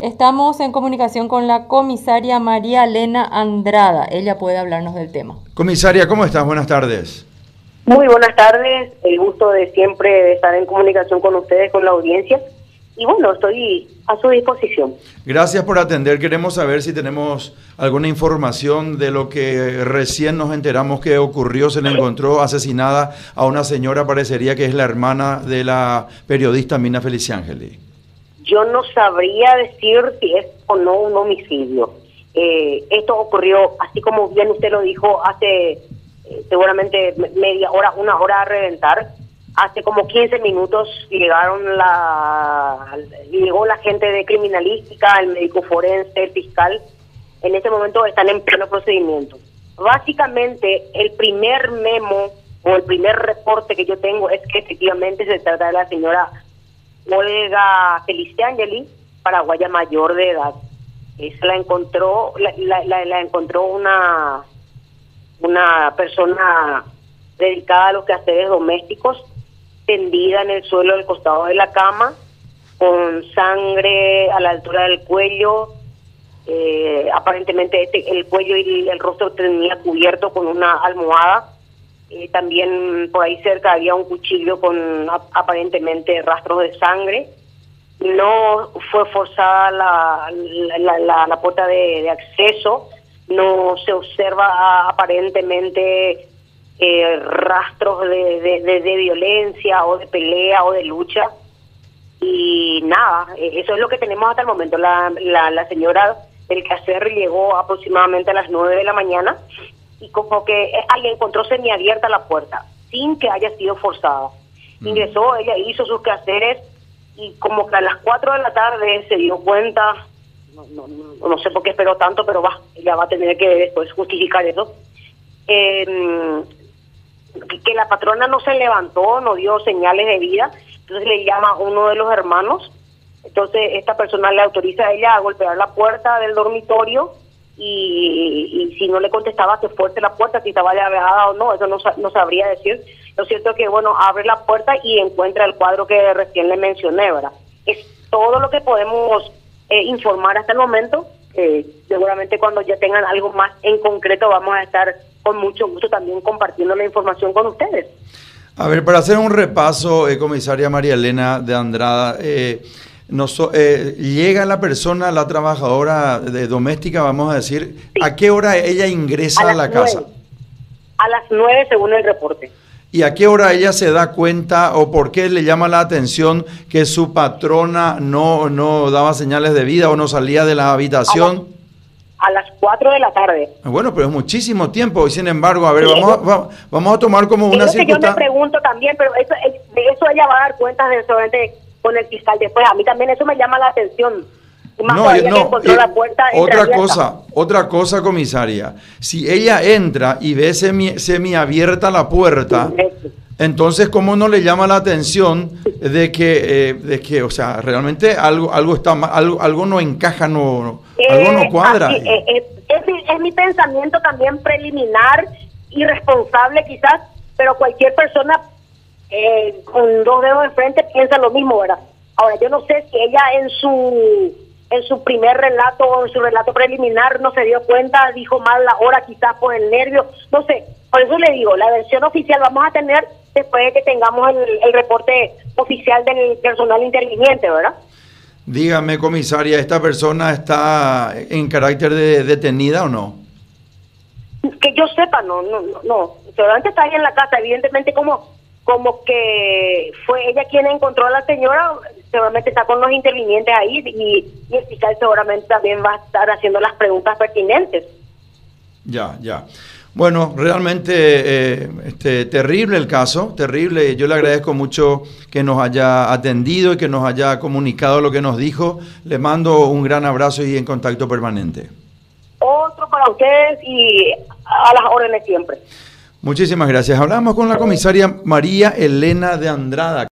Estamos en comunicación con la comisaria María Elena Andrada. Ella puede hablarnos del tema. Comisaria, ¿cómo estás? Buenas tardes. Muy buenas tardes. El gusto de siempre estar en comunicación con ustedes, con la audiencia. Y bueno, estoy a su disposición. Gracias por atender. Queremos saber si tenemos alguna información de lo que recién nos enteramos que ocurrió. Se le encontró asesinada a una señora, parecería que es la hermana de la periodista Mina Feliciangeli yo no sabría decir si es o no un homicidio. Eh, esto ocurrió, así como bien usted lo dijo, hace eh, seguramente media hora, una hora a reventar. Hace como 15 minutos llegaron la llegó la gente de criminalística, el médico forense, el fiscal. En este momento están en pleno procedimiento. Básicamente, el primer memo o el primer reporte que yo tengo es que efectivamente se trata de la señora Olga Feliciangeli, paraguaya mayor de edad. Esa la encontró, la, la, encontró una, una persona dedicada a los quehaceres domésticos, tendida en el suelo del costado de la cama, con sangre a la altura del cuello, eh, aparentemente este, el cuello y el rostro tenía cubierto con una almohada eh, también por ahí cerca había un cuchillo con aparentemente rastros de sangre. No fue forzada la, la, puerta de, acceso, no se observa aparentemente eh, rastros de, de, violencia o de pelea o de lucha. Y nada, eh, eso es lo que tenemos hasta el momento. La, la, la señora del quehacer llegó aproximadamente a las 9 de la mañana y como que alguien encontró semiabierta la puerta, sin que haya sido forzada. Mm. Ingresó, ella hizo sus quehaceres y como que a las 4 de la tarde se dio cuenta, no, no, no sé por qué esperó tanto, pero va, ella va a tener que después justificar eso, em, que la patrona no se levantó, no dio señales de vida, entonces le llama a uno de los hermanos, entonces esta persona le autoriza a ella a golpear la puerta del dormitorio, y, si no le contestaba que fuerte la puerta, si estaba llaveada o no, eso no, no sabría decir. Lo cierto es que, bueno, abre la puerta y encuentra el cuadro que recién le mencioné, ¿verdad? Es todo lo que podemos eh, informar hasta el momento. Seguramente cuando ya tengan algo más en concreto vamos a estar con mucho gusto también compartiendo la información con ustedes. A ver, para hacer un repaso, eh, comisaria María Elena de Andrada, eh, eh, llega la persona, la trabajadora de doméstica, vamos a decir, ¿a qué hora ella ingresa a, la casa? A las nueve, según el reporte. ¿Y a qué hora ella se da cuenta o por qué le llama la atención que su patrona no, no daba señales de vida o no salía de la habitación? A, las cuatro de la tarde. Bueno, pero es muchísimo tiempo y sin embargo, a ver, vamos, a, vamos a tomar como una circunstancia. Yo me pregunto también, pero eso, de eso ella va a dar cuenta de con el fiscal después. A mí también eso me llama la atención. no, no, la puerta otra cosa, otra cosa, comisaria. Si ella entra y ve semi, semi abierta la puerta, entonces cómo no le llama la atención de que, eh, de que, o sea, realmente algo, algo está algo, algo no encaja, no, algo no cuadra. Eh, eh, es, es mi pensamiento también preliminar, irresponsable quizás, pero cualquier persona eh, con dos dedos de frente piensa lo mismo, ¿verdad? Ahora, yo no sé si ella en su en su primer relato o en su relato preliminar no se dio cuenta, dijo mal la hora quizás por el nervio, no sé. Por eso le digo, la versión oficial vamos a tener después de que tengamos el, reporte oficial del personal interviniente, ¿verdad? Dígame, comisaria, ¿esta persona está en carácter de detenida o no? Que yo sepa, no, no, no, no. Seguramente está ahí en la casa, evidentemente como como que fue ella quien encontró a la señora, seguramente está con los intervinientes ahí y, el fiscal seguramente también va a estar haciendo las preguntas pertinentes. Ya, ya. Bueno, realmente eh, este, terrible el caso, terrible. Yo le agradezco mucho que nos haya atendido y que nos haya comunicado lo que nos dijo. Le mando un gran abrazo y en contacto permanente. Otro para ustedes y a las órdenes siempre. Muchísimas gracias. Hablamos con la comisaria María Elena de Andrada.